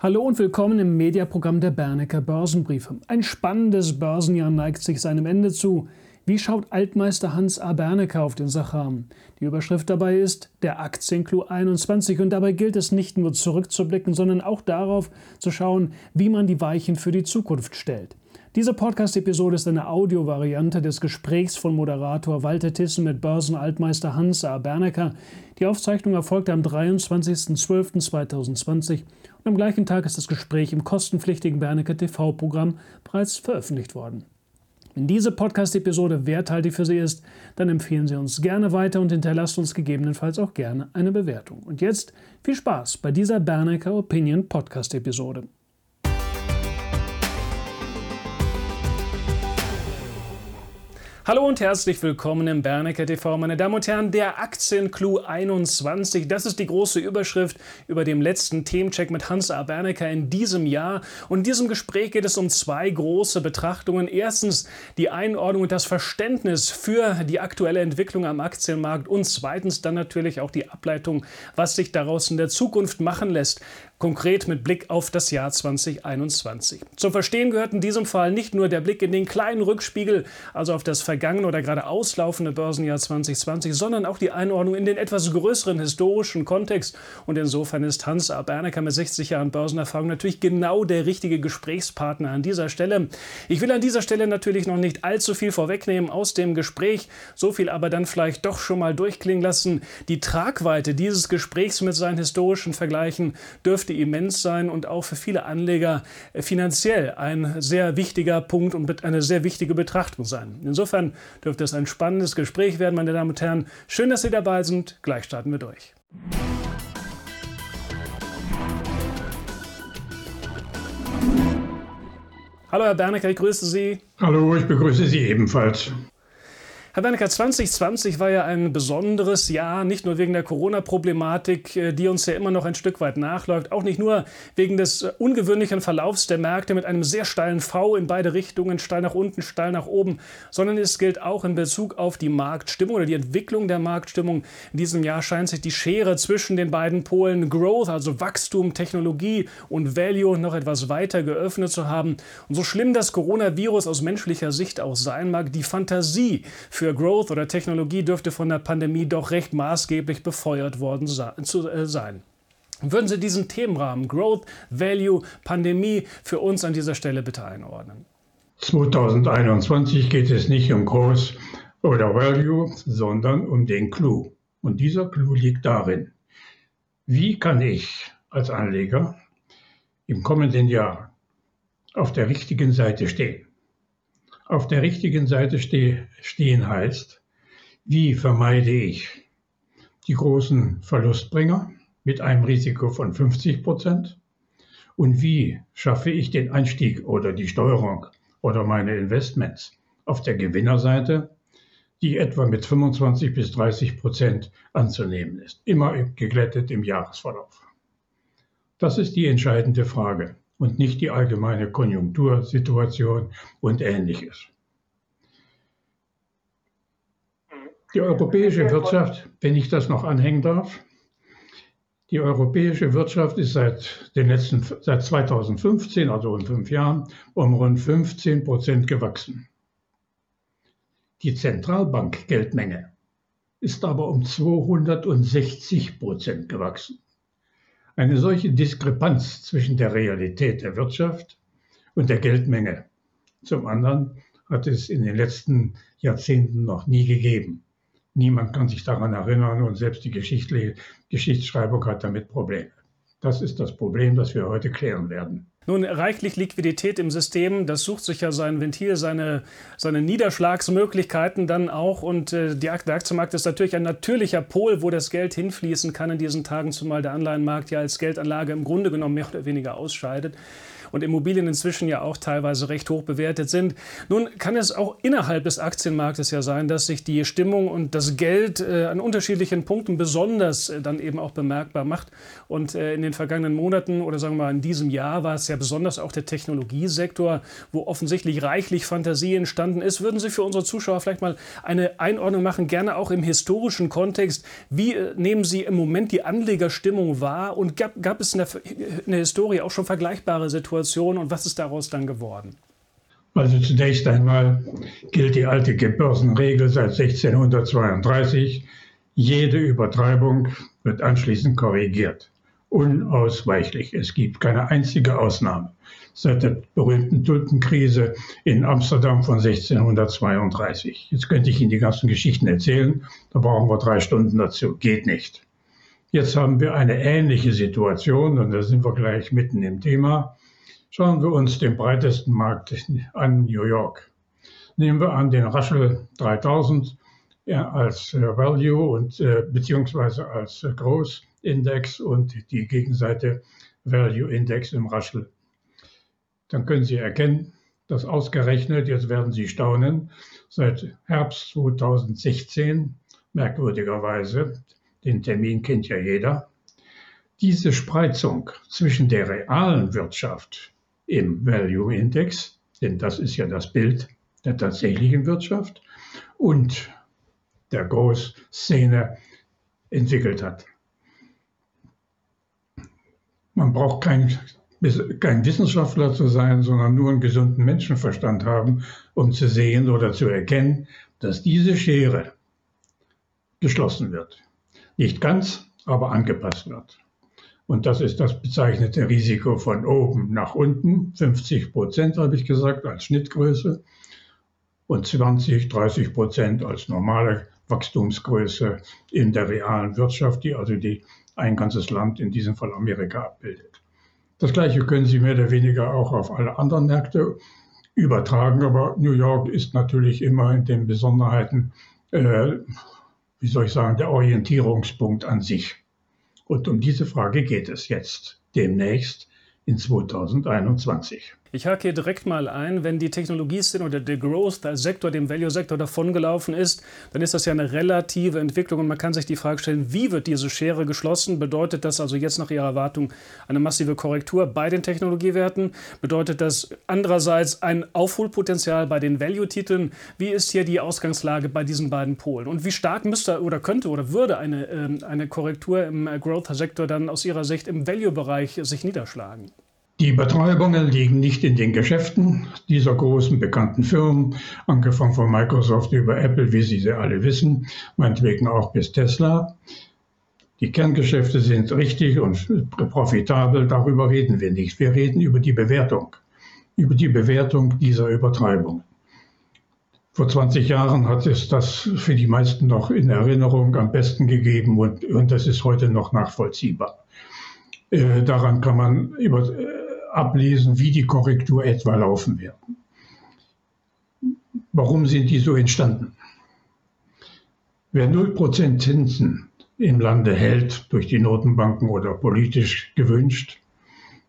Hallo und willkommen im Mediaprogramm der Bernecker Börsenbriefe. Ein spannendes Börsenjahr neigt sich seinem Ende zu. Wie schaut Altmeister Hans A. Bernecker auf den Sachram? Die Überschrift dabei ist der Aktienclou 21 und dabei gilt es nicht nur zurückzublicken, sondern auch darauf zu schauen, wie man die Weichen für die Zukunft stellt. Diese Podcast-Episode ist eine Audiovariante des Gesprächs von Moderator Walter Tissen mit Börsenaltmeister Hans A. Bernecker. Die Aufzeichnung erfolgte am 23.12.2020 und am gleichen Tag ist das Gespräch im kostenpflichtigen Bernecker TV-Programm bereits veröffentlicht worden. Wenn diese Podcast-Episode werthaltig für Sie ist, dann empfehlen Sie uns gerne weiter und hinterlasst uns gegebenenfalls auch gerne eine Bewertung. Und jetzt viel Spaß bei dieser Bernecker Opinion Podcast-Episode. Hallo und herzlich willkommen im Bernecker TV, meine Damen und Herren. Der Aktienclou 21, das ist die große Überschrift über dem letzten Themencheck mit Hans A. Bernecker in diesem Jahr. Und in diesem Gespräch geht es um zwei große Betrachtungen. Erstens die Einordnung und das Verständnis für die aktuelle Entwicklung am Aktienmarkt und zweitens dann natürlich auch die Ableitung, was sich daraus in der Zukunft machen lässt konkret mit Blick auf das Jahr 2021. Zum Verstehen gehört in diesem Fall nicht nur der Blick in den kleinen Rückspiegel, also auf das vergangene oder gerade auslaufende Börsenjahr 2020, sondern auch die Einordnung in den etwas größeren historischen Kontext. Und insofern ist Hans A. Bernecker mit 60 Jahren Börsenerfahrung natürlich genau der richtige Gesprächspartner an dieser Stelle. Ich will an dieser Stelle natürlich noch nicht allzu viel vorwegnehmen aus dem Gespräch, so viel aber dann vielleicht doch schon mal durchklingen lassen. Die Tragweite dieses Gesprächs mit seinen historischen Vergleichen dürfte dürfte immens sein und auch für viele Anleger äh, finanziell ein sehr wichtiger Punkt und eine sehr wichtige Betrachtung sein. Insofern dürfte es ein spannendes Gespräch werden, meine Damen und Herren. Schön, dass Sie dabei sind. Gleich starten wir durch. Hallo Herr Bernecker, ich grüße Sie. Hallo, ich begrüße Sie ebenfalls. Herr Bernecker, 2020 war ja ein besonderes Jahr, nicht nur wegen der Corona-Problematik, äh, die uns ja immer noch ein Stück weit nachläuft, auch nicht nur wegen des äh, ungewöhnlichen Verlaufs der Märkte mit einem sehr steilen V in beide Richtungen, steil nach unten, steil nach oben, sondern es gilt auch in Bezug auf die Marktstimmung oder die Entwicklung der Marktstimmung. In diesem Jahr scheint sich die Schere zwischen den beiden Polen Growth, also Wachstum, Technologie und Value noch etwas weiter geöffnet zu haben. Und so schlimm das Coronavirus aus menschlicher Sicht auch sein mag, die Fantasie für für Growth oder Technologie dürfte von der Pandemie doch recht maßgeblich befeuert worden äh, sein. Würden Sie diesen Themenrahmen Growth, Value, Pandemie für uns an dieser Stelle bitte einordnen? 2021 geht es nicht um Growth oder Value, sondern um den Clou. Und dieser Clou liegt darin, wie kann ich als Anleger im kommenden Jahr auf der richtigen Seite stehen? Auf der richtigen Seite ste stehen heißt, wie vermeide ich die großen Verlustbringer mit einem Risiko von 50 Prozent und wie schaffe ich den Einstieg oder die Steuerung oder meine Investments auf der Gewinnerseite, die etwa mit 25 bis 30 Prozent anzunehmen ist, immer geglättet im Jahresverlauf. Das ist die entscheidende Frage und nicht die allgemeine Konjunktursituation und ähnliches. Die europäische Wirtschaft, wenn ich das noch anhängen darf, die europäische Wirtschaft ist seit, den letzten, seit 2015, also in fünf Jahren, um rund 15 Prozent gewachsen. Die Zentralbankgeldmenge ist aber um 260 Prozent gewachsen. Eine solche Diskrepanz zwischen der Realität der Wirtschaft und der Geldmenge zum anderen hat es in den letzten Jahrzehnten noch nie gegeben. Niemand kann sich daran erinnern und selbst die Geschichtsschreibung hat damit Probleme. Das ist das Problem, das wir heute klären werden. Nun, reichlich Liquidität im System, das sucht sich ja sein Ventil, seine, seine Niederschlagsmöglichkeiten dann auch. Und äh, der Aktienmarkt ist natürlich ein natürlicher Pol, wo das Geld hinfließen kann in diesen Tagen, zumal der Anleihenmarkt ja als Geldanlage im Grunde genommen mehr oder weniger ausscheidet und Immobilien inzwischen ja auch teilweise recht hoch bewertet sind. Nun kann es auch innerhalb des Aktienmarktes ja sein, dass sich die Stimmung und das Geld äh, an unterschiedlichen Punkten besonders äh, dann eben auch bemerkbar macht. Und äh, in den vergangenen Monaten oder sagen wir mal in diesem Jahr war es ja besonders auch der Technologiesektor, wo offensichtlich reichlich Fantasie entstanden ist. Würden Sie für unsere Zuschauer vielleicht mal eine Einordnung machen, gerne auch im historischen Kontext? Wie äh, nehmen Sie im Moment die Anlegerstimmung wahr und gab, gab es in der, in der Historie auch schon vergleichbare Situationen und was ist daraus dann geworden? Also zunächst einmal gilt die alte Börsenregel seit 1632. Jede Übertreibung wird anschließend korrigiert. Unausweichlich. Es gibt keine einzige Ausnahme. Seit der berühmten Tulpenkrise in Amsterdam von 1632. Jetzt könnte ich Ihnen die ganzen Geschichten erzählen. Da brauchen wir drei Stunden dazu. Geht nicht. Jetzt haben wir eine ähnliche Situation und da sind wir gleich mitten im Thema. Schauen wir uns den breitesten Markt an, New York. Nehmen wir an den Russell 3000 ja, als äh, Value und äh, beziehungsweise als äh, Großindex und die Gegenseite Value Index im Russell. Dann können Sie erkennen, dass ausgerechnet, jetzt werden Sie staunen, seit Herbst 2016, merkwürdigerweise, den Termin kennt ja jeder, diese Spreizung zwischen der realen Wirtschaft im Value Index, denn das ist ja das Bild der tatsächlichen Wirtschaft, und der Großszene entwickelt hat. Man braucht kein, kein Wissenschaftler zu sein, sondern nur einen gesunden Menschenverstand haben, um zu sehen oder zu erkennen, dass diese Schere geschlossen wird. Nicht ganz, aber angepasst wird. Und das ist das bezeichnete Risiko von oben nach unten. 50 Prozent habe ich gesagt als Schnittgröße und 20, 30 Prozent als normale Wachstumsgröße in der realen Wirtschaft, die also die, ein ganzes Land, in diesem Fall Amerika, abbildet. Das Gleiche können Sie mehr oder weniger auch auf alle anderen Märkte übertragen, aber New York ist natürlich immer in den Besonderheiten, äh, wie soll ich sagen, der Orientierungspunkt an sich. Und um diese Frage geht es jetzt demnächst in 2021. Ich hake hier direkt mal ein, wenn die Technologieszene oder der Growth-Sektor dem Value-Sektor davongelaufen ist, dann ist das ja eine relative Entwicklung und man kann sich die Frage stellen, wie wird diese Schere geschlossen? Bedeutet das also jetzt nach Ihrer Erwartung eine massive Korrektur bei den Technologiewerten? Bedeutet das andererseits ein Aufholpotenzial bei den Value-Titeln? Wie ist hier die Ausgangslage bei diesen beiden Polen? Und wie stark müsste oder könnte oder würde eine, äh, eine Korrektur im Growth-Sektor dann aus Ihrer Sicht im Value-Bereich sich niederschlagen? Die Betreibungen liegen nicht in den Geschäften dieser großen bekannten Firmen, angefangen von Microsoft über Apple, wie Sie sie alle wissen, meinetwegen auch bis Tesla. Die Kerngeschäfte sind richtig und profitabel, darüber reden wir nicht. Wir reden über die Bewertung, über die Bewertung dieser Übertreibungen. Vor 20 Jahren hat es das für die meisten noch in Erinnerung am besten gegeben und, und das ist heute noch nachvollziehbar. Äh, daran kann man über, ablesen, wie die Korrektur etwa laufen wird. Warum sind die so entstanden? Wer 0% Zinsen im Lande hält, durch die Notenbanken oder politisch gewünscht,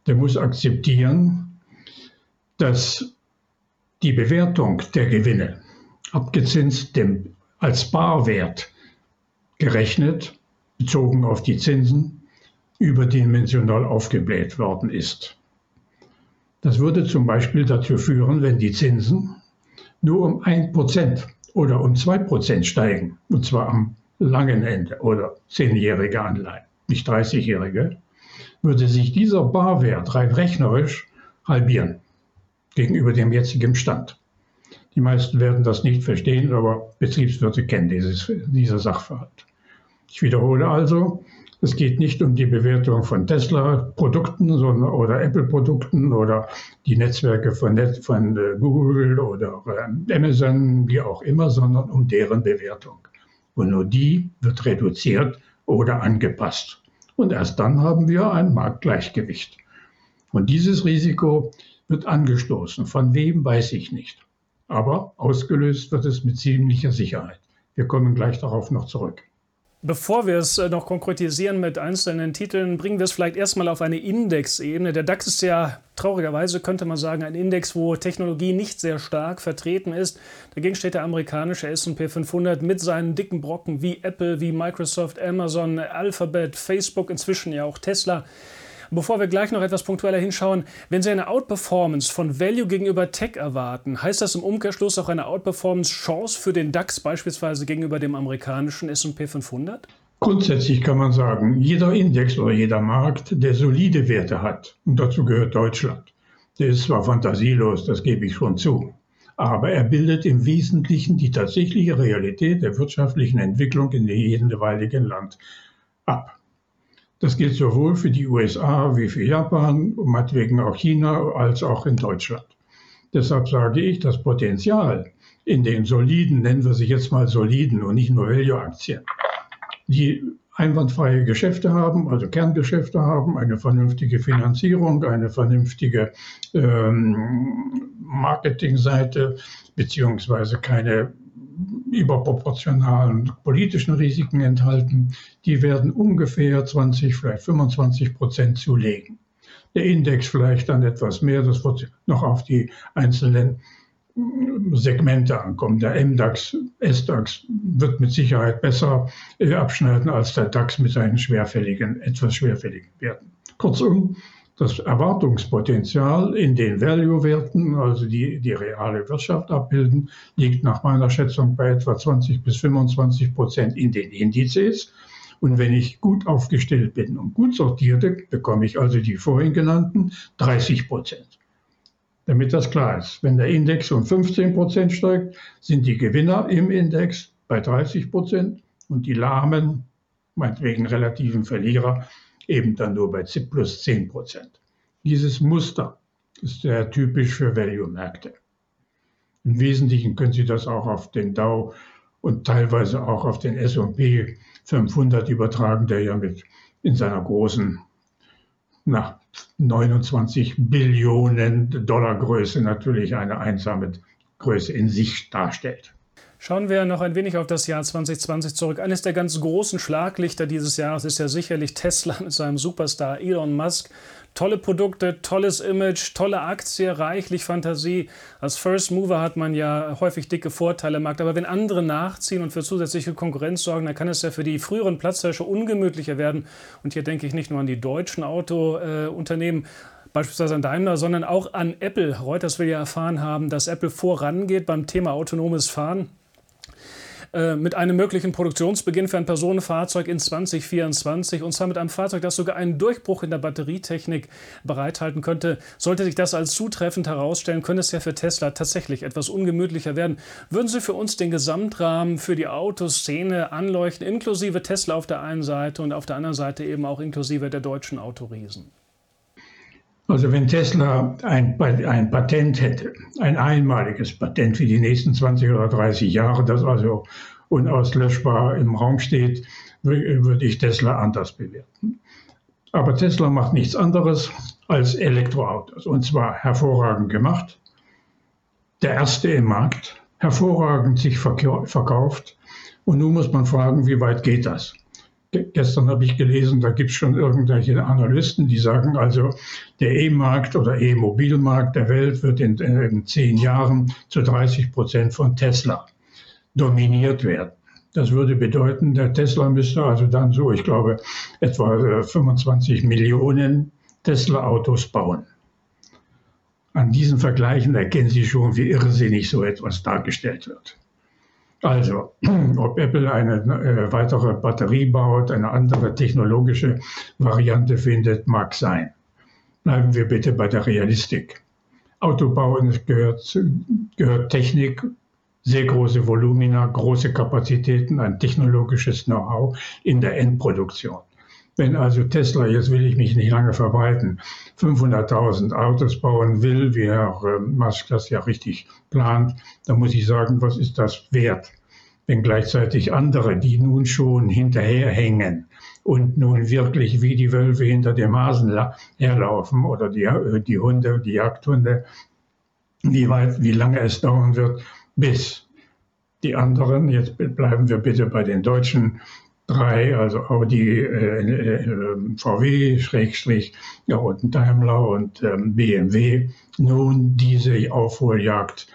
der muss akzeptieren, dass die Bewertung der Gewinne, abgezinst dem, als Barwert gerechnet, bezogen auf die Zinsen, überdimensional aufgebläht worden ist. Das würde zum Beispiel dazu führen, wenn die Zinsen nur um 1% oder um 2% steigen, und zwar am langen Ende oder zehnjährige Anleihen, nicht 30-jährige, würde sich dieser Barwert rein rechnerisch halbieren gegenüber dem jetzigen Stand. Die meisten werden das nicht verstehen, aber Betriebswirte kennen dieses, dieser Sachverhalt. Ich wiederhole also, es geht nicht um die Bewertung von Tesla-Produkten oder Apple-Produkten oder die Netzwerke von, Net von äh, Google oder äh, Amazon, wie auch immer, sondern um deren Bewertung. Und nur die wird reduziert oder angepasst. Und erst dann haben wir ein Marktgleichgewicht. Und dieses Risiko wird angestoßen. Von wem weiß ich nicht. Aber ausgelöst wird es mit ziemlicher Sicherheit. Wir kommen gleich darauf noch zurück. Bevor wir es äh, noch konkretisieren mit einzelnen Titeln, bringen wir es vielleicht erstmal auf eine Indexebene. Der DAX ist ja traurigerweise, könnte man sagen, ein Index, wo Technologie nicht sehr stark vertreten ist. Dagegen steht der amerikanische SP 500 mit seinen dicken Brocken wie Apple, wie Microsoft, Amazon, Alphabet, Facebook, inzwischen ja auch Tesla. Bevor wir gleich noch etwas punktueller hinschauen, wenn Sie eine Outperformance von Value gegenüber Tech erwarten, heißt das im Umkehrschluss auch eine Outperformance-Chance für den DAX beispielsweise gegenüber dem amerikanischen S&P 500? Grundsätzlich kann man sagen, jeder Index oder jeder Markt, der solide Werte hat, und dazu gehört Deutschland, der ist zwar fantasielos, das gebe ich schon zu, aber er bildet im Wesentlichen die tatsächliche Realität der wirtschaftlichen Entwicklung in jedem jeweiligen Land ab. Das gilt sowohl für die USA wie für Japan, meinetwegen auch China, als auch in Deutschland. Deshalb sage ich, das Potenzial in den soliden, nennen wir sie jetzt mal soliden und nicht nur Value-Aktien, die einwandfreie Geschäfte haben, also Kerngeschäfte haben, eine vernünftige Finanzierung, eine vernünftige ähm, Marketingseite, beziehungsweise keine überproportionalen politischen Risiken enthalten, die werden ungefähr 20, vielleicht 25 Prozent zulegen. Der Index vielleicht dann etwas mehr, das wird noch auf die einzelnen Segmente ankommen. Der MDAX, SDAX wird mit Sicherheit besser äh, abschneiden als der DAX mit seinen schwerfälligen, etwas schwerfälligen Werten. Kurzum, das Erwartungspotenzial in den Value-Werten, also die die reale Wirtschaft abbilden, liegt nach meiner Schätzung bei etwa 20 bis 25 Prozent in den Indizes. Und wenn ich gut aufgestellt bin und gut sortierte, bekomme ich also die vorhin genannten 30 Prozent damit das klar ist. Wenn der Index um 15 Prozent steigt, sind die Gewinner im Index bei 30 Prozent und die lahmen, meinetwegen relativen Verlierer, eben dann nur bei plus 10 Prozent. Dieses Muster ist sehr typisch für Value-Märkte. Im Wesentlichen können Sie das auch auf den Dow und teilweise auch auf den S&P 500 übertragen, der ja mit in seiner großen na, 29 Billionen Dollar Größe natürlich eine einsame Größe in sich darstellt. Schauen wir noch ein wenig auf das Jahr 2020 zurück. Eines der ganz großen Schlaglichter dieses Jahres ist ja sicherlich Tesla mit seinem Superstar Elon Musk. Tolle Produkte, tolles Image, tolle Aktie, reichlich Fantasie. Als First Mover hat man ja häufig dicke Vorteile im Markt. Aber wenn andere nachziehen und für zusätzliche Konkurrenz sorgen, dann kann es ja für die früheren Platzhirsche ungemütlicher werden. Und hier denke ich nicht nur an die deutschen Autounternehmen. Äh, beispielsweise an Daimler, sondern auch an Apple. Reuters will ja erfahren haben, dass Apple vorangeht beim Thema autonomes Fahren. Äh, mit einem möglichen Produktionsbeginn für ein Personenfahrzeug in 2024 und zwar mit einem Fahrzeug, das sogar einen Durchbruch in der Batterietechnik bereithalten könnte. Sollte sich das als zutreffend herausstellen, könnte es ja für Tesla tatsächlich etwas ungemütlicher werden. Würden Sie für uns den Gesamtrahmen für die Autoszene anleuchten, inklusive Tesla auf der einen Seite und auf der anderen Seite eben auch inklusive der deutschen Autoriesen? Also wenn Tesla ein, ein, Patent hätte, ein einmaliges Patent für die nächsten 20 oder 30 Jahre, das also unauslöschbar im Raum steht, würde ich Tesla anders bewerten. Aber Tesla macht nichts anderes als Elektroautos und zwar hervorragend gemacht. Der erste im Markt, hervorragend sich verkauft. Und nun muss man fragen, wie weit geht das? Gestern habe ich gelesen, da gibt es schon irgendwelche Analysten, die sagen also, der E-Markt oder E-Mobilmarkt der Welt wird in, in, zehn Jahren zu 30 Prozent von Tesla dominiert werden. Das würde bedeuten, der Tesla müsste also dann so, ich glaube, etwa 25 äh, Millionen Tesla-Autos bauen. An diesen Vergleichen erkennen Sie schon, wie irrsinnig so etwas dargestellt wird. Also, ob Apple eine äh, weitere Batterie baut, eine andere technologische Variante findet, mag sein. Bleiben wir bitte bei der Realistik. Autobau gehört, gehört Technik, sehr große Volumina, große Kapazitäten, ein technologisches Know-how in der Endproduktion. Wenn also Tesla, jetzt will ich mich nicht lange verbreiten, 500.000 Autos bauen will, wie Herr ähm, Musk das ja richtig plant, dann muss ich sagen, was ist das wert? Wenn gleichzeitig andere, die nun schon hinterherhängen und nun wirklich wie die Wölfe hinter dem Hasen herlaufen oder die, äh, die Hunde, die Jagdhunde, wie weit, wie lange es dauern wird, bis die anderen, jetzt bleiben wir bitte bei den Deutschen, drei, also Audi, äh, äh, VW, Schrägstrich, ja, und Daimler und ähm, BMW, nun diese Aufholjagd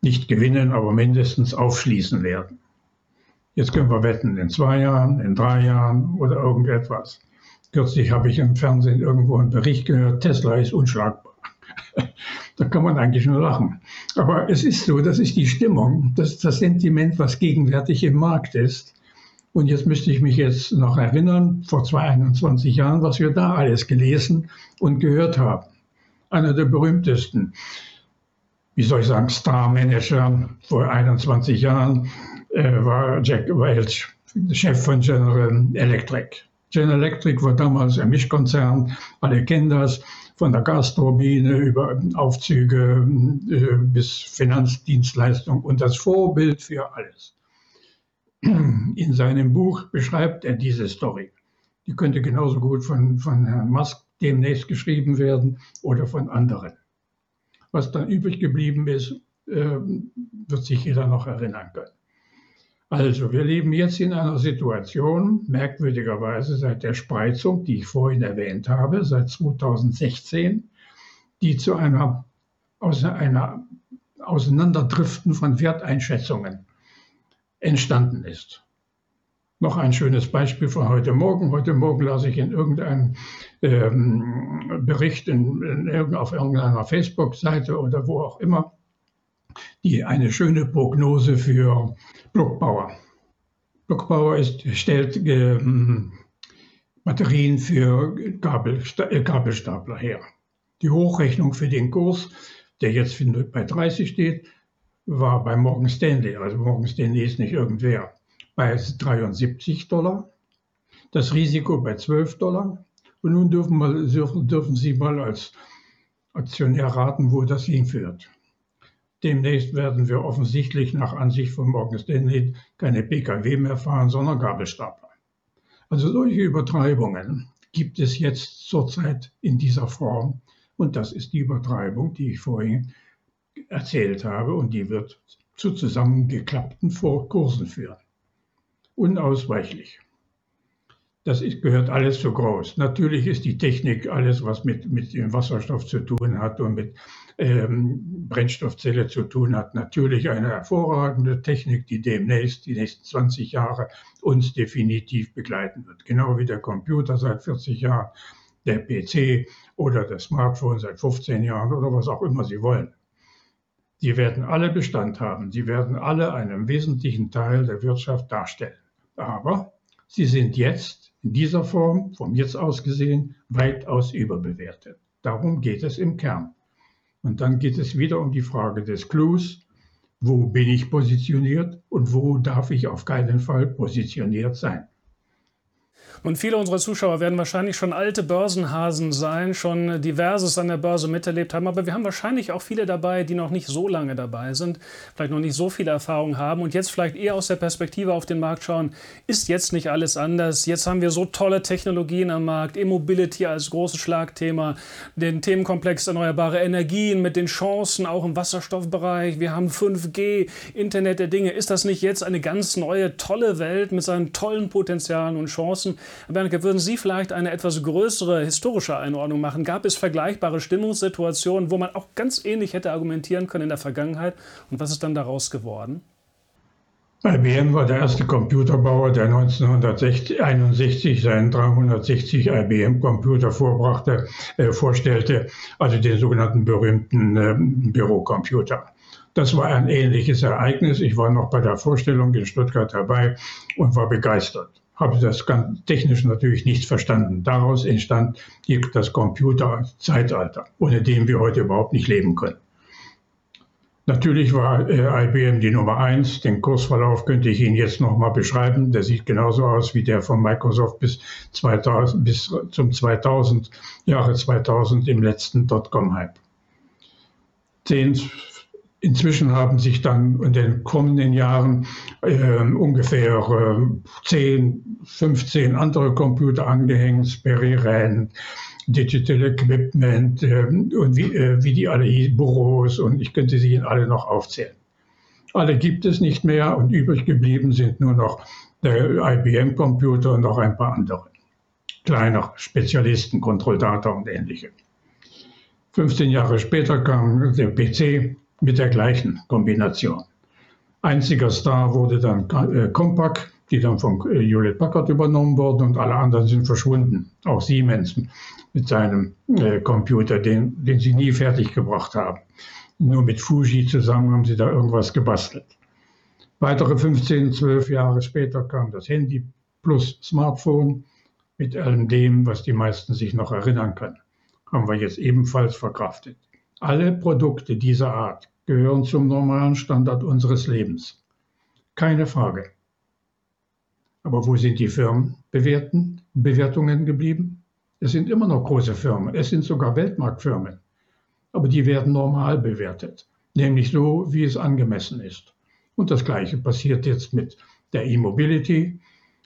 nicht gewinnen, aber mindestens aufschließen werden. Jetzt können wir wetten, in zwei Jahren, in drei Jahren oder irgendetwas. Kürzlich habe ich im Fernsehen irgendwo einen Bericht gehört, Tesla ist unschlagbar. da kann man eigentlich nur lachen. Aber es ist so, das ist die Stimmung, das ist das Sentiment, was gegenwärtig im Markt ist. Und jetzt müsste ich mich jetzt noch erinnern, vor 21 Jahren, was wir da alles gelesen und gehört haben. Einer der berühmtesten, wie soll ich sagen, Star-Manager vor 21 Jahren äh, war Jack Welch, Chef von General Electric. General Electric war damals ein Mischkonzern, alle kennen das, von der Gasturbine über Aufzüge äh, bis Finanzdienstleistung und das Vorbild für alles. In seinem Buch beschreibt er diese Story. Die könnte genauso gut von, von Herrn Musk demnächst geschrieben werden oder von anderen. Was dann übrig geblieben ist, äh, wird sich jeder noch erinnern können. Also, wir leben jetzt in einer Situation, merkwürdigerweise seit der Spreizung, die ich vorhin erwähnt habe, seit 2016, die zu einer, aus einer Auseinanderdriften von Werteinschätzungen entstanden ist. Noch ein schönes Beispiel von heute Morgen. Heute Morgen las ich in irgendeinem ähm, Bericht in, in, auf irgendeiner Facebook-Seite oder wo auch immer die eine schöne Prognose für Blockbauer. Blockbauer stellt ähm, Batterien für Kabel, äh, Kabelstapler her. Die Hochrechnung für den Kurs, der jetzt bei 30 steht, war bei Morgan Stanley, also Morgan Stanley ist nicht irgendwer, bei 73 Dollar, das Risiko bei 12 Dollar. Und nun dürfen, mal, dürfen Sie mal als Aktionär raten, wo das hinführt. Demnächst werden wir offensichtlich nach Ansicht von Morgan Stanley keine Pkw mehr fahren, sondern Gabelstapler. Also solche Übertreibungen gibt es jetzt zurzeit in dieser Form. Und das ist die Übertreibung, die ich vorhin erzählt habe und die wird zu zusammengeklappten Kursen führen. Unausweichlich. Das ist, gehört alles zu groß. Natürlich ist die Technik alles, was mit, mit dem Wasserstoff zu tun hat und mit ähm, Brennstoffzelle zu tun hat, natürlich eine hervorragende Technik, die demnächst, die nächsten 20 Jahre, uns definitiv begleiten wird. Genau wie der Computer seit 40 Jahren, der PC oder das Smartphone seit 15 Jahren oder was auch immer Sie wollen. Die werden alle Bestand haben. Sie werden alle einen wesentlichen Teil der Wirtschaft darstellen. Aber sie sind jetzt in dieser Form, vom jetzt aus gesehen, weitaus überbewertet. Darum geht es im Kern. Und dann geht es wieder um die Frage des Clues. Wo bin ich positioniert und wo darf ich auf keinen Fall positioniert sein? Und viele unserer Zuschauer werden wahrscheinlich schon alte Börsenhasen sein, schon diverses an der Börse miterlebt haben. Aber wir haben wahrscheinlich auch viele dabei, die noch nicht so lange dabei sind, vielleicht noch nicht so viele Erfahrungen haben und jetzt vielleicht eher aus der Perspektive auf den Markt schauen. Ist jetzt nicht alles anders? Jetzt haben wir so tolle Technologien am Markt, E-Mobility als großes Schlagthema, den Themenkomplex erneuerbare Energien mit den Chancen auch im Wasserstoffbereich. Wir haben 5G, Internet der Dinge. Ist das nicht jetzt eine ganz neue, tolle Welt mit seinen tollen Potenzialen und Chancen? Herr Bernke, würden Sie vielleicht eine etwas größere historische Einordnung machen? Gab es vergleichbare Stimmungssituationen, wo man auch ganz ähnlich hätte argumentieren können in der Vergangenheit? Und was ist dann daraus geworden? IBM war der erste Computerbauer, der 1961 seinen 360 IBM-Computer vorbrachte, äh, vorstellte, also den sogenannten berühmten äh, Bürocomputer. Das war ein ähnliches Ereignis. Ich war noch bei der Vorstellung in Stuttgart dabei und war begeistert habe das ganz technisch natürlich nicht verstanden. Daraus entstand das Computerzeitalter, ohne dem wir heute überhaupt nicht leben können. Natürlich war äh, IBM die Nummer eins. Den Kursverlauf könnte ich Ihnen jetzt nochmal beschreiben. Der sieht genauso aus wie der von Microsoft bis, 2000, bis zum 2000, Jahre 2000 im letzten Dotcom-Hype. 10, Inzwischen haben sich dann in den kommenden Jahren äh, ungefähr äh, 10, 15 andere Computer angehängt, Sperry Ren, Digital Equipment äh, und wie, äh, wie die alle Büros und ich könnte sie Ihnen alle noch aufzählen. Alle gibt es nicht mehr und übrig geblieben sind nur noch der IBM-Computer und noch ein paar andere. Kleiner Spezialisten, Control Data und ähnliche. 15 Jahre später kam der PC mit der gleichen Kombination. Einziger Star wurde dann äh, Compaq die dann von äh, Hewlett Packard übernommen wurden und alle anderen sind verschwunden. Auch Siemens mit seinem äh, Computer, den, den sie nie fertiggebracht haben. Nur mit Fuji zusammen haben sie da irgendwas gebastelt. Weitere 15, 12 Jahre später kam das Handy plus Smartphone mit allem dem, was die meisten sich noch erinnern können. Haben wir jetzt ebenfalls verkraftet. Alle Produkte dieser Art gehören zum normalen Standard unseres Lebens. Keine Frage. Aber wo sind die Firmenbewertungen geblieben? Es sind immer noch große Firmen, es sind sogar Weltmarktfirmen. Aber die werden normal bewertet, nämlich so, wie es angemessen ist. Und das Gleiche passiert jetzt mit der E-Mobility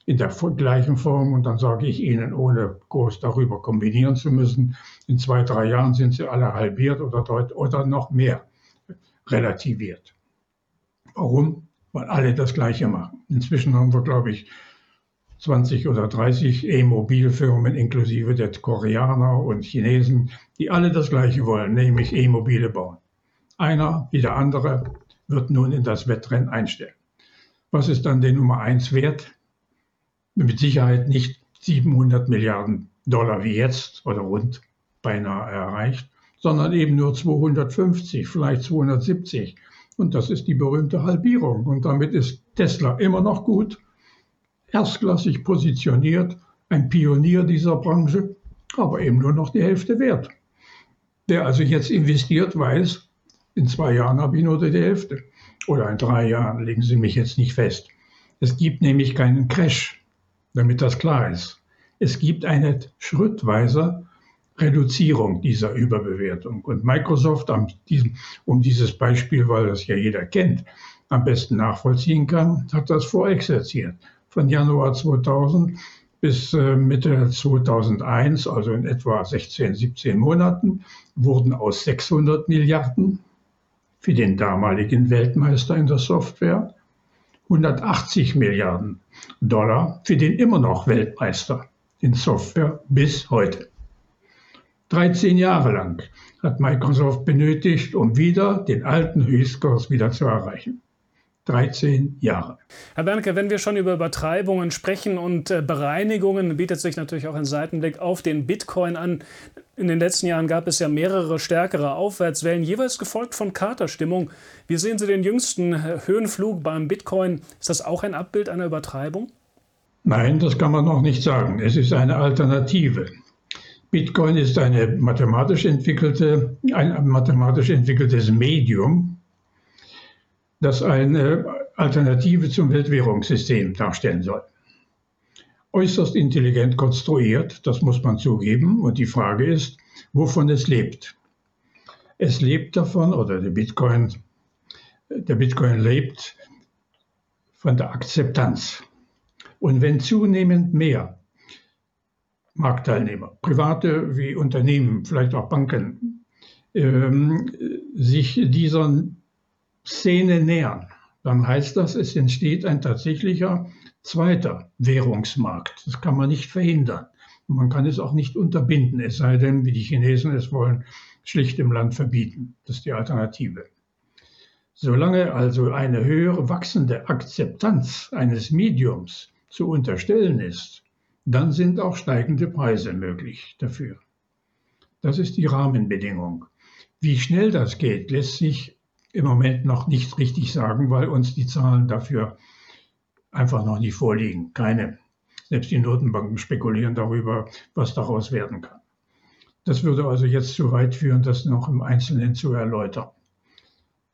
in der gleichen Form. Und dann sage ich Ihnen, ohne groß darüber kombinieren zu müssen, in zwei, drei Jahren sind sie alle halbiert oder, oder noch mehr relativiert. Warum? Weil alle das Gleiche machen. Inzwischen haben wir, glaube ich, 20 oder 30 E-Mobilfirmen inklusive der Koreaner und Chinesen, die alle das Gleiche wollen, nämlich E-Mobile bauen. Einer wie der andere wird nun in das Wettrennen einstellen. Was ist dann der Nummer 1 wert? Mit Sicherheit nicht 700 Milliarden Dollar wie jetzt oder rund beinahe erreicht, sondern eben nur 250, vielleicht 270. Und das ist die berühmte Halbierung. Und damit ist Tesla immer noch gut, erstklassig positioniert, ein Pionier dieser Branche, aber eben nur noch die Hälfte wert. Wer also jetzt investiert, weiß, in zwei Jahren habe ich nur die Hälfte. Oder in drei Jahren, legen Sie mich jetzt nicht fest. Es gibt nämlich keinen Crash, damit das klar ist. Es gibt eine schrittweise Reduzierung dieser Überbewertung. Und Microsoft, um dieses Beispiel, weil das ja jeder kennt, am besten nachvollziehen kann, hat das vorexerziert. Von Januar 2000 bis äh, Mitte 2001, also in etwa 16, 17 Monaten, wurden aus 600 Milliarden für den damaligen Weltmeister in der Software 180 Milliarden Dollar für den immer noch Weltmeister in Software bis heute. 13 Jahre lang hat Microsoft benötigt, um wieder den alten Höchstkurs wieder zu erreichen. 13 Jahre. Herr Bernke, wenn wir schon über Übertreibungen sprechen und äh, Bereinigungen, bietet sich natürlich auch ein Seitenblick auf den Bitcoin an. In den letzten Jahren gab es ja mehrere stärkere Aufwärtswellen, jeweils gefolgt von Katerstimmung. Wie sehen Sie den jüngsten äh, Höhenflug beim Bitcoin? Ist das auch ein Abbild einer Übertreibung? Nein, das kann man noch nicht sagen. Es ist eine Alternative. Bitcoin ist eine mathematisch entwickelte, ein mathematisch entwickeltes Medium, das eine Alternative zum Weltwährungssystem darstellen soll. Äußerst intelligent konstruiert, das muss man zugeben. Und die Frage ist, wovon es lebt. Es lebt davon, oder der Bitcoin, der Bitcoin lebt von der Akzeptanz. Und wenn zunehmend mehr Marktteilnehmer, private wie Unternehmen, vielleicht auch Banken, ähm, sich dieser Szene nähern, dann heißt das, es entsteht ein tatsächlicher zweiter Währungsmarkt. Das kann man nicht verhindern. Man kann es auch nicht unterbinden, es sei denn, wie die Chinesen es wollen, schlicht im Land verbieten. Das ist die Alternative. Solange also eine höhere wachsende Akzeptanz eines Mediums zu unterstellen ist, dann sind auch steigende Preise möglich dafür. Das ist die Rahmenbedingung. Wie schnell das geht, lässt sich im Moment noch nicht richtig sagen, weil uns die Zahlen dafür einfach noch nicht vorliegen. Keine. Selbst die Notenbanken spekulieren darüber, was daraus werden kann. Das würde also jetzt zu weit führen, das noch im Einzelnen zu erläutern.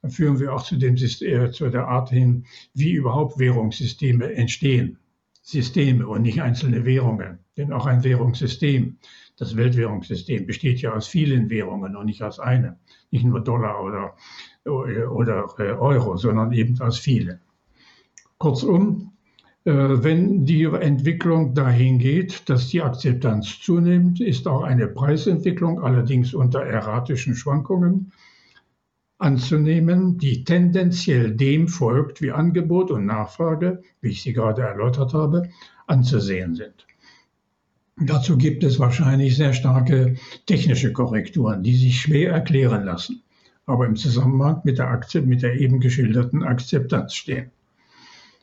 Da führen wir auch zu, dem, äh, zu der Art hin, wie überhaupt Währungssysteme entstehen. Systeme und nicht einzelne Währungen. Denn auch ein Währungssystem, das Weltwährungssystem, besteht ja aus vielen Währungen und nicht aus einer. Nicht nur Dollar oder, oder äh, Euro, sondern eben aus vielen. Kurzum, äh, wenn die Entwicklung dahin geht, dass die Akzeptanz zunimmt, ist auch eine Preisentwicklung, allerdings unter erratischen Schwankungen, anzunehmen, die tendenziell dem folgt, wie Angebot und Nachfrage, wie ich sie gerade erläutert habe, anzusehen sind. Dazu gibt es wahrscheinlich sehr starke technische Korrekturen, die sich schwer erklären lassen, aber im Zusammenhang mit der, Akzept, mit der eben geschilderten Akzeptanz stehen.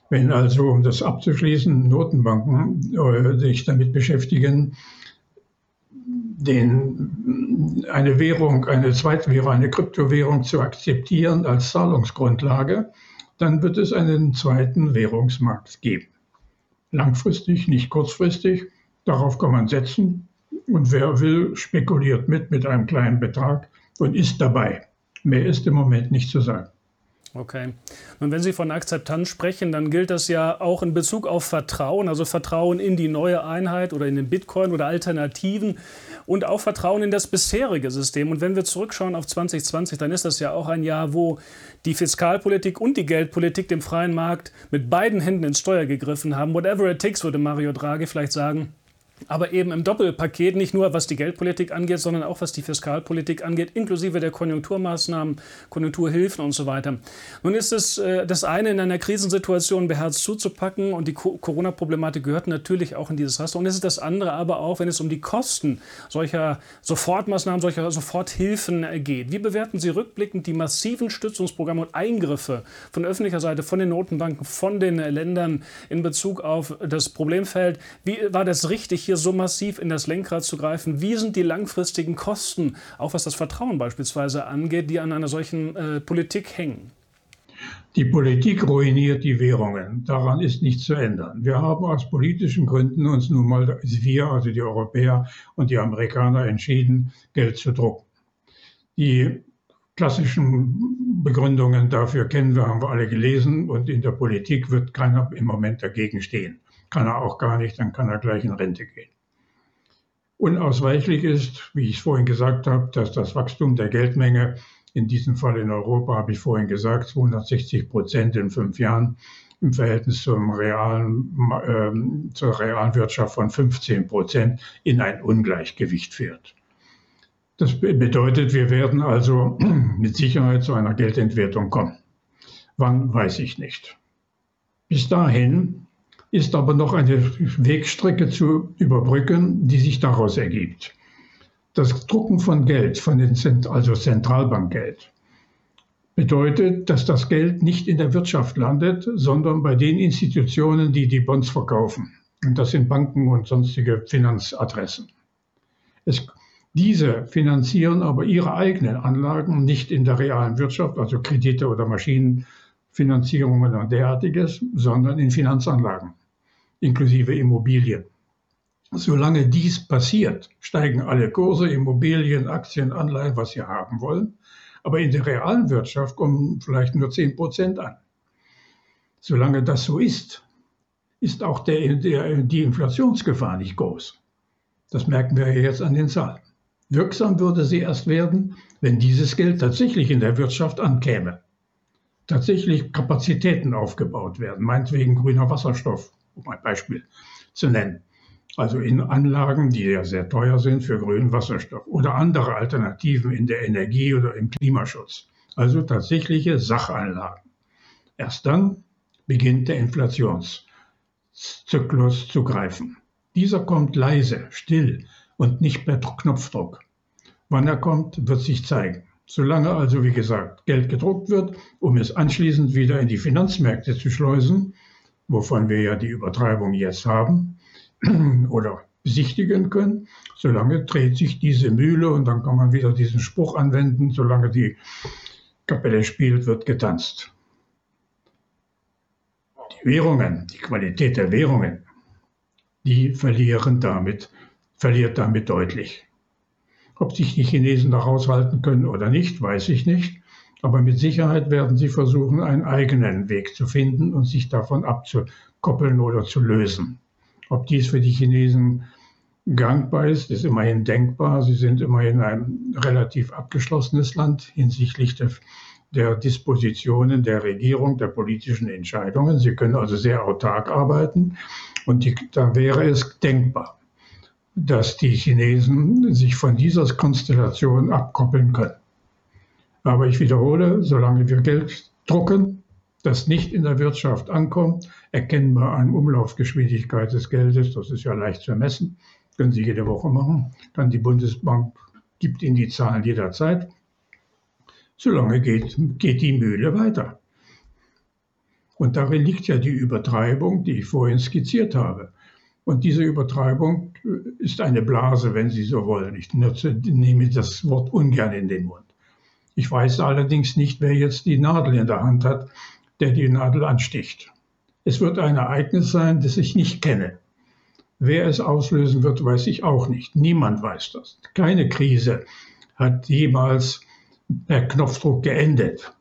Wenn also, um das abzuschließen, Notenbanken äh, sich damit beschäftigen, den, eine Währung, eine Zweitwährung, eine Kryptowährung zu akzeptieren als Zahlungsgrundlage, dann wird es einen zweiten Währungsmarkt geben. Langfristig, nicht kurzfristig. Darauf kann man setzen. Und wer will, spekuliert mit mit einem kleinen Betrag und ist dabei. Mehr ist im Moment nicht zu sagen. Okay. Und wenn Sie von Akzeptanz sprechen, dann gilt das ja auch in Bezug auf Vertrauen, also Vertrauen in die neue Einheit oder in den Bitcoin oder Alternativen und auch Vertrauen in das bisherige System. Und wenn wir zurückschauen auf 2020, dann ist das ja auch ein Jahr, wo die Fiskalpolitik und die Geldpolitik dem freien Markt mit beiden Händen ins Steuer gegriffen haben. Whatever it takes, würde Mario Draghi vielleicht sagen aber eben im Doppelpaket, nicht nur was die Geldpolitik angeht, sondern auch was die Fiskalpolitik angeht, inklusive der Konjunkturmaßnahmen, Konjunkturhilfen und so weiter. Nun ist es äh, das eine, in einer Krisensituation beherzt zuzupacken und die Corona-Problematik gehört natürlich auch in dieses Raster. Und es ist das andere aber auch, wenn es um die Kosten solcher Sofortmaßnahmen, solcher Soforthilfen geht. Wie bewerten Sie rückblickend die massiven Stützungsprogramme und Eingriffe von öffentlicher Seite, von den Notenbanken, von den Ländern in Bezug auf das Problemfeld? Wie war das richtig? Hier so massiv in das Lenkrad zu greifen? Wie sind die langfristigen Kosten, auch was das Vertrauen beispielsweise angeht, die an einer solchen äh, Politik hängen? Die Politik ruiniert die Währungen. Daran ist nichts zu ändern. Wir haben aus politischen Gründen uns nun mal, wir, also die Europäer und die Amerikaner, entschieden, Geld zu drucken. Die klassischen Begründungen dafür kennen wir, haben wir alle gelesen und in der Politik wird keiner im Moment dagegen stehen. Kann er auch gar nicht, dann kann er gleich in Rente gehen. Unausweichlich ist, wie ich vorhin gesagt habe, dass das Wachstum der Geldmenge, in diesem Fall in Europa, habe ich vorhin gesagt, 260 Prozent in fünf Jahren, im Verhältnis zum realen, äh, zur Realwirtschaft von 15 Prozent in ein Ungleichgewicht führt. Das bedeutet, wir werden also mit Sicherheit zu einer Geldentwertung kommen. Wann, weiß ich nicht. Bis dahin ist aber noch eine Wegstrecke zu überbrücken, die sich daraus ergibt. Das Drucken von Geld, von den Zent also Zentralbankgeld, bedeutet, dass das Geld nicht in der Wirtschaft landet, sondern bei den Institutionen, die die Bonds verkaufen. Und das sind Banken und sonstige Finanzadressen. Es, diese finanzieren aber ihre eigenen Anlagen nicht in der realen Wirtschaft, also Kredite oder Maschinenfinanzierungen und derartiges, sondern in Finanzanlagen inklusive Immobilien. Solange dies passiert, steigen alle Kurse, Immobilien, Aktien, Anleihen, was sie haben wollen. Aber in der realen Wirtschaft kommen vielleicht nur 10 Prozent an. Solange das so ist, ist auch der, der, die Inflationsgefahr nicht groß. Das merken wir jetzt an den Zahlen. Wirksam würde sie erst werden, wenn dieses Geld tatsächlich in der Wirtschaft ankäme. Tatsächlich Kapazitäten aufgebaut werden, meinetwegen grüner Wasserstoff, um ein Beispiel zu nennen. Also in Anlagen, die ja sehr teuer sind für grünen Wasserstoff oder andere Alternativen in der Energie oder im Klimaschutz. Also tatsächliche Sachanlagen. Erst dann beginnt der Inflationszyklus zu greifen. Dieser kommt leise, still und nicht per Knopfdruck. Wann er kommt, wird sich zeigen. Solange also, wie gesagt, Geld gedruckt wird, um es anschließend wieder in die Finanzmärkte zu schleusen, wovon wir ja die Übertreibung jetzt haben oder besichtigen können. Solange dreht sich diese Mühle und dann kann man wieder diesen Spruch anwenden, solange die Kapelle spielt, wird getanzt. Die Währungen, die Qualität der Währungen, die verlieren damit, verliert damit deutlich. Ob sich die Chinesen da raushalten können oder nicht, weiß ich nicht. Aber mit Sicherheit werden sie versuchen, einen eigenen Weg zu finden und sich davon abzukoppeln oder zu lösen. Ob dies für die Chinesen gangbar ist, ist immerhin denkbar. Sie sind immerhin ein relativ abgeschlossenes Land hinsichtlich der, der Dispositionen der Regierung, der politischen Entscheidungen. Sie können also sehr autark arbeiten und die, da wäre es denkbar, dass die Chinesen sich von dieser Konstellation abkoppeln können. Aber ich wiederhole, solange wir Geld drucken, das nicht in der Wirtschaft ankommt, erkennbar an Umlaufgeschwindigkeit des Geldes, das ist ja leicht zu messen, können Sie jede Woche machen, kann die Bundesbank, gibt Ihnen die Zahlen jederzeit. Solange geht, geht die Mühle weiter. Und darin liegt ja die Übertreibung, die ich vorhin skizziert habe. Und diese Übertreibung ist eine Blase, wenn Sie so wollen. Ich nutze, nehme das Wort ungern in den Mund. Ich weiß allerdings nicht, wer jetzt die Nadel in der Hand hat, der die Nadel ansticht. Es wird ein Ereignis sein, das ich nicht kenne. Wer es auslösen wird, weiß ich auch nicht. Niemand weiß das. Keine Krise hat jemals per Knopfdruck geendet.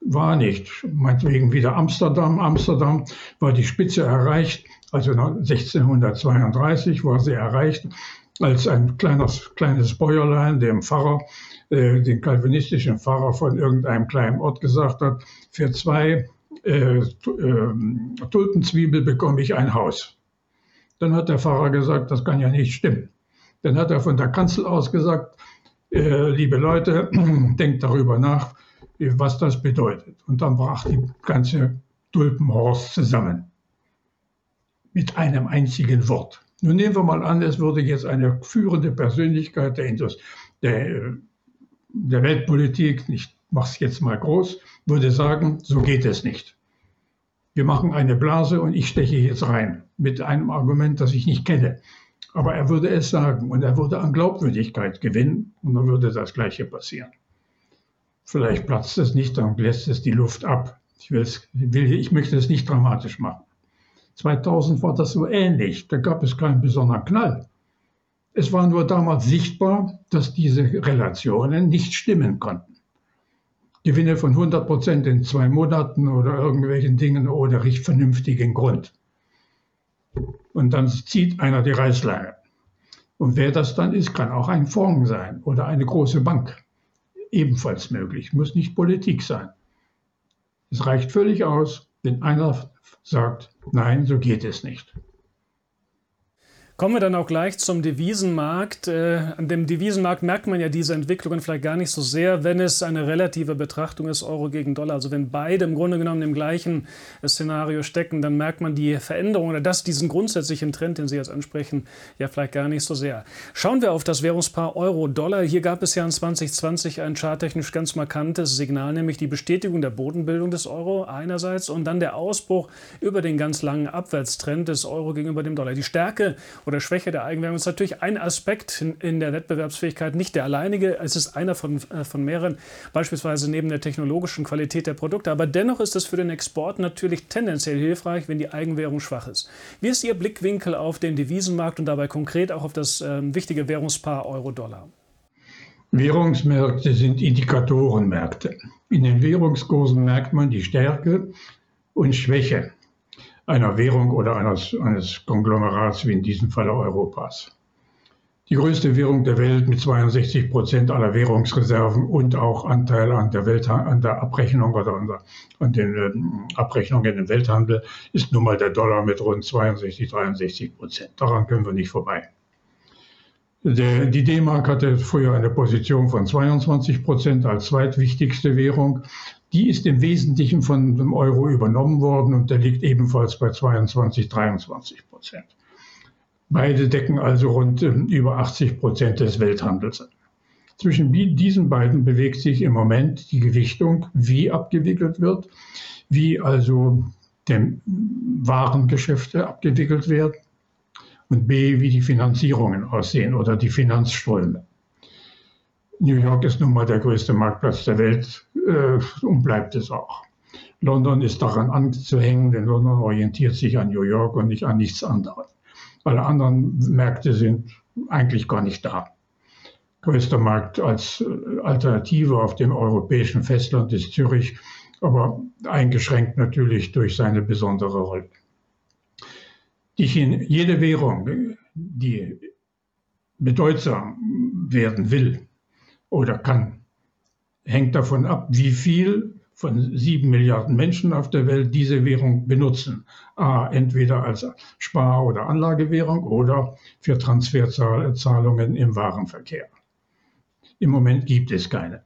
War nicht. Meinetwegen wieder Amsterdam. Amsterdam war die Spitze erreicht. Also 1632 war sie erreicht, als ein kleines, kleines Bäuerlein dem Pfarrer, äh, den kalvinistischen Pfarrer von irgendeinem kleinen Ort gesagt hat, für zwei äh, äh, Tulpenzwiebel bekomme ich ein Haus. Dann hat der Pfarrer gesagt, das kann ja nicht stimmen. Dann hat er von der Kanzel aus gesagt, äh, liebe Leute, denkt darüber nach, was das bedeutet. Und dann brach die ganze Tulpenhorst zusammen. Mit einem einzigen Wort. Nun nehmen wir mal an, es würde jetzt eine führende Persönlichkeit der, der, der Weltpolitik, ich mache es jetzt mal groß, würde sagen, so geht es nicht. Wir machen eine Blase und ich steche jetzt rein mit einem Argument, das ich nicht kenne. Aber er würde es sagen und er würde an Glaubwürdigkeit gewinnen und dann würde das Gleiche passieren. Vielleicht platzt es nicht, dann lässt es die Luft ab. Ich, will, ich möchte es nicht dramatisch machen. 2000 war das so ähnlich. Da gab es keinen besonderen Knall. Es war nur damals sichtbar, dass diese Relationen nicht stimmen konnten. Gewinne von 100 Prozent in zwei Monaten oder irgendwelchen Dingen ohne richtig vernünftigen Grund. Und dann zieht einer die Reißleine. Und wer das dann ist, kann auch ein Fonds sein oder eine große Bank. Ebenfalls möglich, muss nicht Politik sein. Es reicht völlig aus, wenn einer sagt, nein, so geht es nicht. Kommen wir dann auch gleich zum Devisenmarkt. Äh, an dem Devisenmarkt merkt man ja diese Entwicklungen vielleicht gar nicht so sehr, wenn es eine relative Betrachtung ist, Euro gegen Dollar. Also wenn beide im Grunde genommen im gleichen Szenario stecken, dann merkt man die Veränderung oder das, diesen grundsätzlichen Trend, den Sie jetzt ansprechen, ja vielleicht gar nicht so sehr. Schauen wir auf das Währungspaar Euro-Dollar. Hier gab es ja in 2020 ein charttechnisch ganz markantes Signal, nämlich die Bestätigung der Bodenbildung des Euro einerseits und dann der Ausbruch über den ganz langen Abwärtstrend des Euro gegenüber dem Dollar. Die Stärke oder Schwäche der Eigenwährung ist natürlich ein Aspekt in der Wettbewerbsfähigkeit, nicht der alleinige. Es ist einer von, äh, von mehreren, beispielsweise neben der technologischen Qualität der Produkte. Aber dennoch ist es für den Export natürlich tendenziell hilfreich, wenn die Eigenwährung schwach ist. Wie ist Ihr Blickwinkel auf den Devisenmarkt und dabei konkret auch auf das ähm, wichtige Währungspaar Euro-Dollar? Währungsmärkte sind Indikatorenmärkte. In den Währungskursen merkt man die Stärke und Schwäche einer Währung oder eines, eines Konglomerats wie in diesem Falle Europas. Die größte Währung der Welt mit 62 Prozent aller Währungsreserven und auch Anteil an der, Welt, an der Abrechnung oder an, der, an den äh, Abrechnungen im Welthandel ist nun mal der Dollar mit rund 62, 63 Prozent. Daran können wir nicht vorbei. Der, die D-Mark hatte früher eine Position von 22 Prozent als zweitwichtigste Währung. Die ist im Wesentlichen von dem Euro übernommen worden und der liegt ebenfalls bei 22, 23 Prozent. Beide decken also rund äh, über 80 Prozent des Welthandels. Zwischen diesen beiden bewegt sich im Moment die Gewichtung, wie abgewickelt wird, wie also die Warengeschäfte abgewickelt werden und b, wie die Finanzierungen aussehen oder die Finanzströme. New York ist nun mal der größte Marktplatz der Welt und bleibt es auch. London ist daran anzuhängen, denn London orientiert sich an New York und nicht an nichts anderes. Alle anderen Märkte sind eigentlich gar nicht da. Größter Markt als äh, Alternative auf dem europäischen Festland ist Zürich, aber eingeschränkt natürlich durch seine besondere Rolle. Die jede Währung, die bedeutsam werden will, oder kann. Hängt davon ab, wie viel von sieben Milliarden Menschen auf der Welt diese Währung benutzen. A, entweder als Spar- oder Anlagewährung oder für Transferzahlungen im Warenverkehr. Im Moment gibt es keine.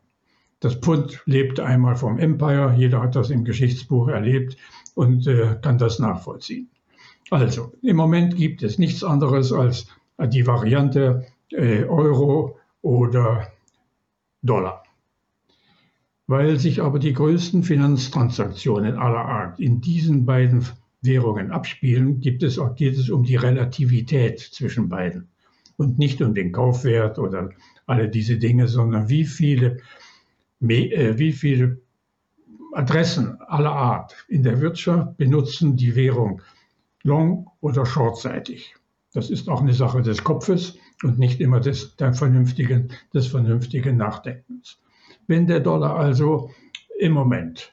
Das Pfund lebt einmal vom Empire, jeder hat das im Geschichtsbuch erlebt und äh, kann das nachvollziehen. Also, im Moment gibt es nichts anderes als die Variante äh, Euro oder Dollar. Weil sich aber die größten Finanztransaktionen aller Art in diesen beiden Währungen abspielen, geht es um die Relativität zwischen beiden und nicht um den Kaufwert oder alle diese Dinge, sondern wie viele, äh, wie viele Adressen aller Art in der Wirtschaft benutzen die Währung long- oder shortseitig. Das ist auch eine Sache des Kopfes und nicht immer des, vernünftigen, des vernünftigen Nachdenkens. Wenn der Dollar also im Moment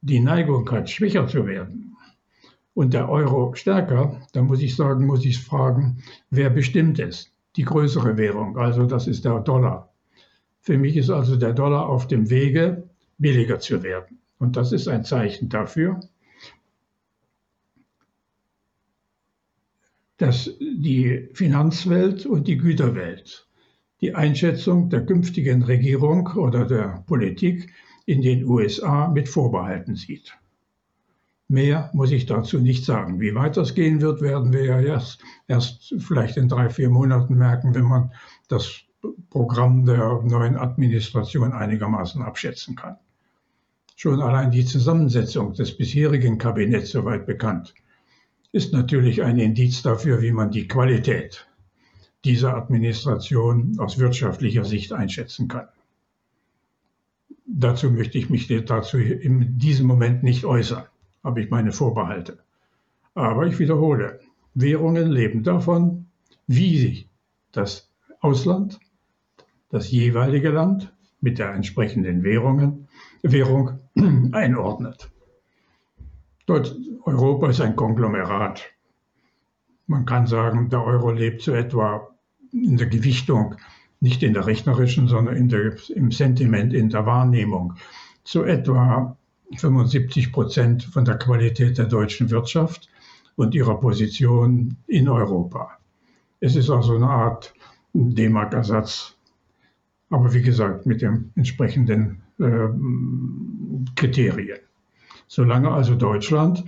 die Neigung hat, schwächer zu werden und der Euro stärker, dann muss ich sagen, muss ich fragen, wer bestimmt es? Die größere Währung, also das ist der Dollar. Für mich ist also der Dollar auf dem Wege, billiger zu werden. Und das ist ein Zeichen dafür, dass die Finanzwelt und die Güterwelt die Einschätzung der künftigen Regierung oder der Politik in den USA mit Vorbehalten sieht. Mehr muss ich dazu nicht sagen. Wie weit das gehen wird, werden wir ja erst, erst vielleicht in drei, vier Monaten merken, wenn man das Programm der neuen Administration einigermaßen abschätzen kann. Schon allein die Zusammensetzung des bisherigen Kabinetts soweit bekannt ist natürlich ein Indiz dafür, wie man die Qualität dieser Administration aus wirtschaftlicher Sicht einschätzen kann. Dazu möchte ich mich dazu in diesem Moment nicht äußern, habe ich meine Vorbehalte. Aber ich wiederhole, Währungen leben davon, wie sich das Ausland, das jeweilige Land mit der entsprechenden Währungen, Währung einordnet. Dort, Europa ist ein Konglomerat. Man kann sagen, der Euro lebt so etwa in der Gewichtung, nicht in der rechnerischen, sondern in der, im Sentiment, in der Wahrnehmung, zu etwa 75 Prozent von der Qualität der deutschen Wirtschaft und ihrer Position in Europa. Es ist also eine Art D-Mark-Ersatz, aber wie gesagt mit den entsprechenden äh, Kriterien. Solange also Deutschland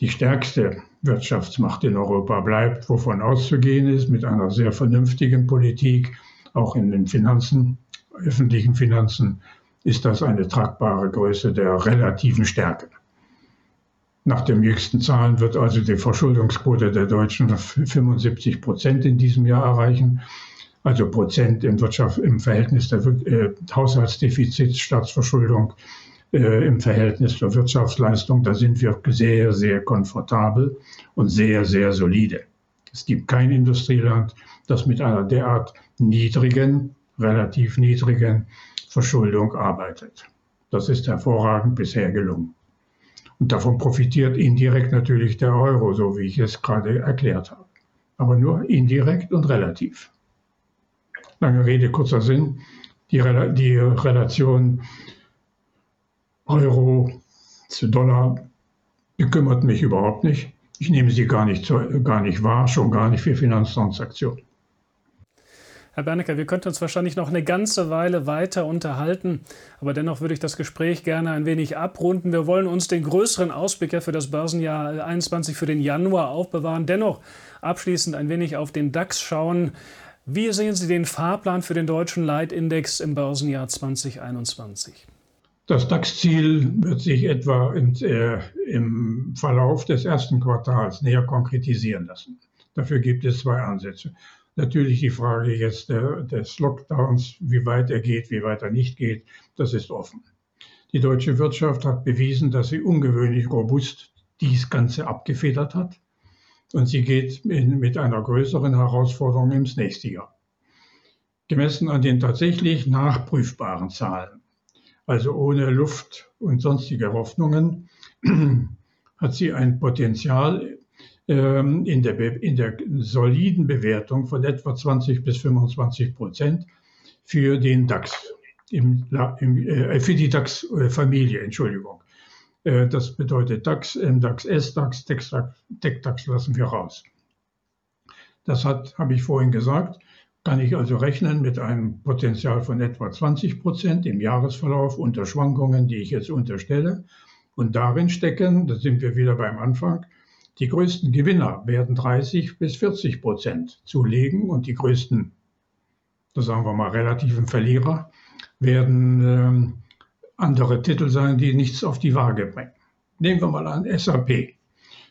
die stärkste Wirtschaftsmacht in Europa bleibt, wovon auszugehen ist, mit einer sehr vernünftigen Politik, auch in den Finanzen, öffentlichen Finanzen, ist das eine tragbare Größe der relativen Stärke. Nach den jüngsten Zahlen wird also die Verschuldungsquote der Deutschen 75 Prozent in diesem Jahr erreichen. Also Prozent im, Wirtschaft, im Verhältnis der äh, Haushaltsdefizit, Staatsverschuldung äh, im Verhältnis zur Wirtschaftsleistung, da sind wir sehr, sehr komfortabel und sehr, sehr solide. Es gibt kein Industrieland, das mit einer derart niedrigen, relativ niedrigen Verschuldung arbeitet. Das ist hervorragend bisher gelungen. Und davon profitiert indirekt natürlich der Euro, so wie ich es gerade erklärt habe. Aber nur indirekt und relativ. Lange Rede, kurzer Sinn. Die, die Relation Euro zu Dollar bekümmert mich überhaupt nicht. Ich nehme sie gar nicht, gar nicht wahr, schon gar nicht für Finanztransaktionen. Herr Bernecker, wir könnten uns wahrscheinlich noch eine ganze Weile weiter unterhalten, aber dennoch würde ich das Gespräch gerne ein wenig abrunden. Wir wollen uns den größeren Ausblick für das Börsenjahr 2021 für den Januar aufbewahren. Dennoch abschließend ein wenig auf den DAX schauen. Wie sehen Sie den Fahrplan für den deutschen Leitindex im Börsenjahr 2021? Das DAX-Ziel wird sich etwa im, äh, im, Verlauf des ersten Quartals näher konkretisieren lassen. Dafür gibt es zwei Ansätze. Natürlich die Frage jetzt der, des Lockdowns, wie weit er geht, wie weit er nicht geht, das ist offen. Die deutsche Wirtschaft hat bewiesen, dass sie ungewöhnlich robust dies Ganze abgefedert hat. Und sie geht in, mit einer größeren Herausforderung ins nächste Jahr. Gemessen an den tatsächlich nachprüfbaren Zahlen also ohne Luft und sonstige Hoffnungen, hat sie ein Potenzial ähm, in, der, in der soliden Bewertung von etwa 20 bis 25 Prozent für den DAX, im, im, äh, für die DAX-Familie, Entschuldigung. Äh, das bedeutet DAX, MDAX, SDAX, TechDAX lassen wir raus. Das hat, habe ich vorhin gesagt, kann ich also rechnen mit einem Potenzial von etwa 20 Prozent im Jahresverlauf unter Schwankungen, die ich jetzt unterstelle. Und darin stecken, da sind wir wieder beim Anfang, die größten Gewinner werden 30 bis 40 Prozent zulegen und die größten, da sagen wir mal relativen Verlierer, werden ähm, andere Titel sein, die nichts auf die Waage bringen. Nehmen wir mal an, SAP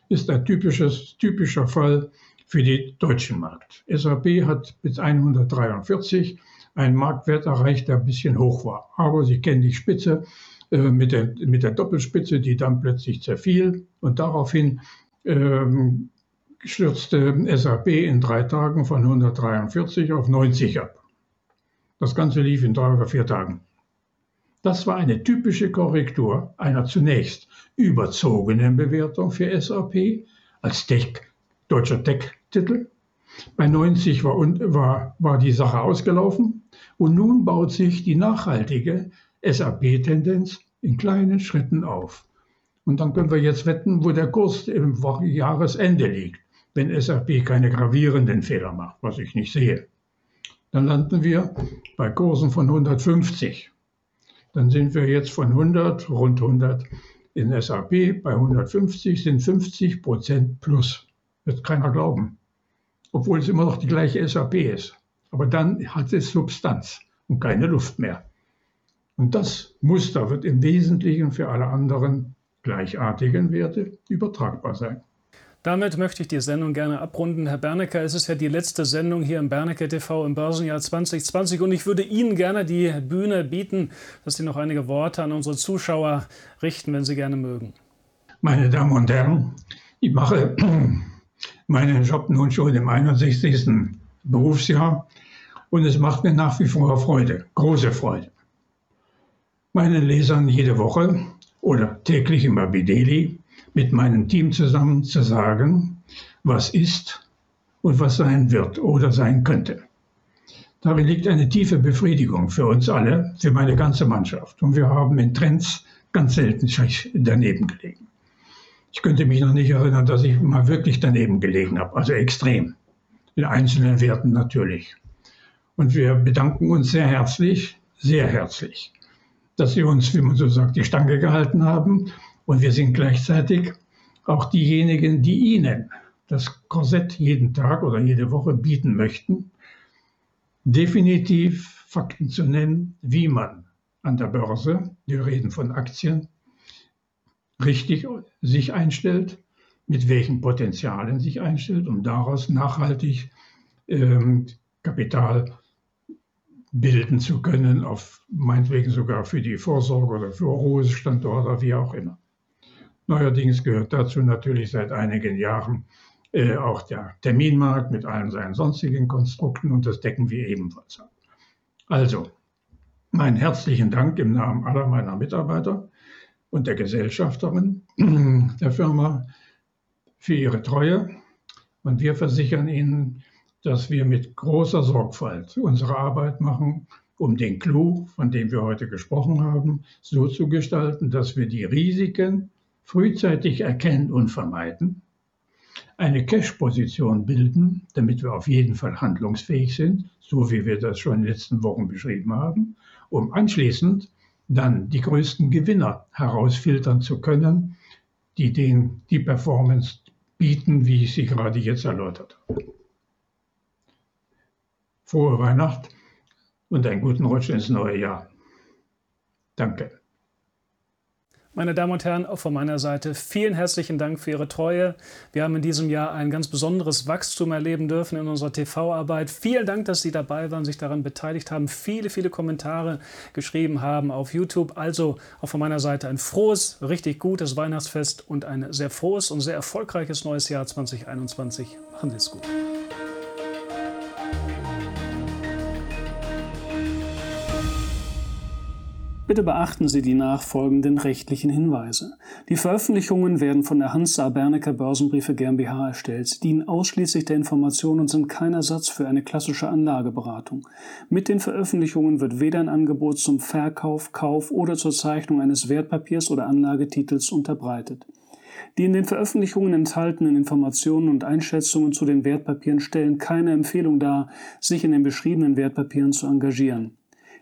ist ein typisches, typischer Fall für den deutschen Markt. SAP hat bis 143 einen Marktwert erreicht, der ein bisschen hoch war. Aber Sie kennen die Spitze äh, mit, der, mit der Doppelspitze, die dann plötzlich zerfiel und daraufhin ähm, stürzte SAP in drei Tagen von 143 auf 90 ab. Das Ganze lief in drei oder vier Tagen. Das war eine typische Korrektur einer zunächst überzogenen Bewertung für SAP als Tech, deutscher Tech-Titel. Bei 90 war, war, war die Sache ausgelaufen und nun baut sich die nachhaltige SAP-Tendenz in kleinen Schritten auf. Und dann können wir jetzt wetten, wo der Kurs im Jahresende liegt, wenn SAP keine gravierenden Fehler macht, was ich nicht sehe. Dann landen wir bei Kursen von 150 dann sind wir jetzt von 100, rund 100 in SAP, bei 150 sind 50 Prozent plus. Wird keiner glauben. Obwohl es immer noch die gleiche SAP ist. Aber dann hat es Substanz und keine Luft mehr. Und das Muster wird im Wesentlichen für alle anderen gleichartigen Werte übertragbar sein. Damit möchte ich die Sendung gerne abrunden. Herr Bernecker, es ist ja die letzte Sendung hier im Bernecker TV im Börsenjahr 2020 und ich würde Ihnen gerne die Bühne bieten, dass Sie noch einige Worte an unsere Zuschauer richten, wenn Sie gerne mögen. Meine Damen und Herren, ich mache meinen Job nun schon im 61. Berufsjahr und es macht mir nach wie vor Freude, große Freude. Meinen Lesern jede Woche oder täglich im Abideli mit meinem Team zusammen zu sagen, was ist und was sein wird oder sein könnte. Darin liegt eine tiefe Befriedigung für uns alle, für meine ganze Mannschaft. Und wir haben in Trends ganz selten daneben gelegen. Ich könnte mich noch nicht erinnern, dass ich mal wirklich daneben gelegen habe, also extrem. In einzelnen Werten natürlich. Und wir bedanken uns sehr herzlich, sehr herzlich, dass Sie uns, wie man so sagt, die Stange gehalten haben und wir sind gleichzeitig auch diejenigen, die Ihnen das Korsett jeden Tag oder jede Woche bieten möchten, definitiv Fakten zu nennen, wie man an der Börse, wir reden von Aktien, richtig sich einstellt, mit welchen Potenzialen sich einstellt, um daraus nachhaltig ähm, Kapital bilden zu können, auf meinetwegen sogar für die Vorsorge oder für Ruhestandorte oder wie auch immer. Neuerdings gehört dazu natürlich seit einigen Jahren äh, auch der Terminmarkt mit allen seinen sonstigen Konstrukten und das decken wir ebenfalls ab. Also, meinen herzlichen Dank im Namen aller meiner Mitarbeiter und der Gesellschafterin der Firma für Ihre Treue. Und wir versichern Ihnen, dass wir mit großer Sorgfalt unsere Arbeit machen, um den Clou, von dem wir heute gesprochen haben, so zu gestalten, dass wir die Risiken frühzeitig erkennen und vermeiden, eine Cash-Position bilden, damit wir auf jeden Fall handlungsfähig sind, so wie wir das schon in den letzten Wochen beschrieben haben, um anschließend dann die größten Gewinner herausfiltern zu können, die den, die Performance bieten, wie ich sie gerade jetzt erläutert habe. Frohe Weihnacht und einen guten Rutsch ins neue Jahr. Danke. Meine Damen und Herren, auch von meiner Seite vielen herzlichen Dank für Ihre Treue. Wir haben in diesem Jahr ein ganz besonderes Wachstum erleben dürfen in unserer TV-Arbeit. Vielen Dank, dass Sie dabei waren, sich daran beteiligt haben, viele, viele Kommentare geschrieben haben auf YouTube. Also auch von meiner Seite ein frohes, richtig gutes Weihnachtsfest und ein sehr frohes und sehr erfolgreiches neues Jahr 2021. Machen Sie es gut. Bitte beachten Sie die nachfolgenden rechtlichen Hinweise. Die Veröffentlichungen werden von der Hansa Bernecker Börsenbriefe GmbH erstellt, dienen ausschließlich der Information und sind kein Ersatz für eine klassische Anlageberatung. Mit den Veröffentlichungen wird weder ein Angebot zum Verkauf, Kauf oder zur Zeichnung eines Wertpapiers oder Anlagetitels unterbreitet. Die in den Veröffentlichungen enthaltenen Informationen und Einschätzungen zu den Wertpapieren stellen keine Empfehlung dar, sich in den beschriebenen Wertpapieren zu engagieren.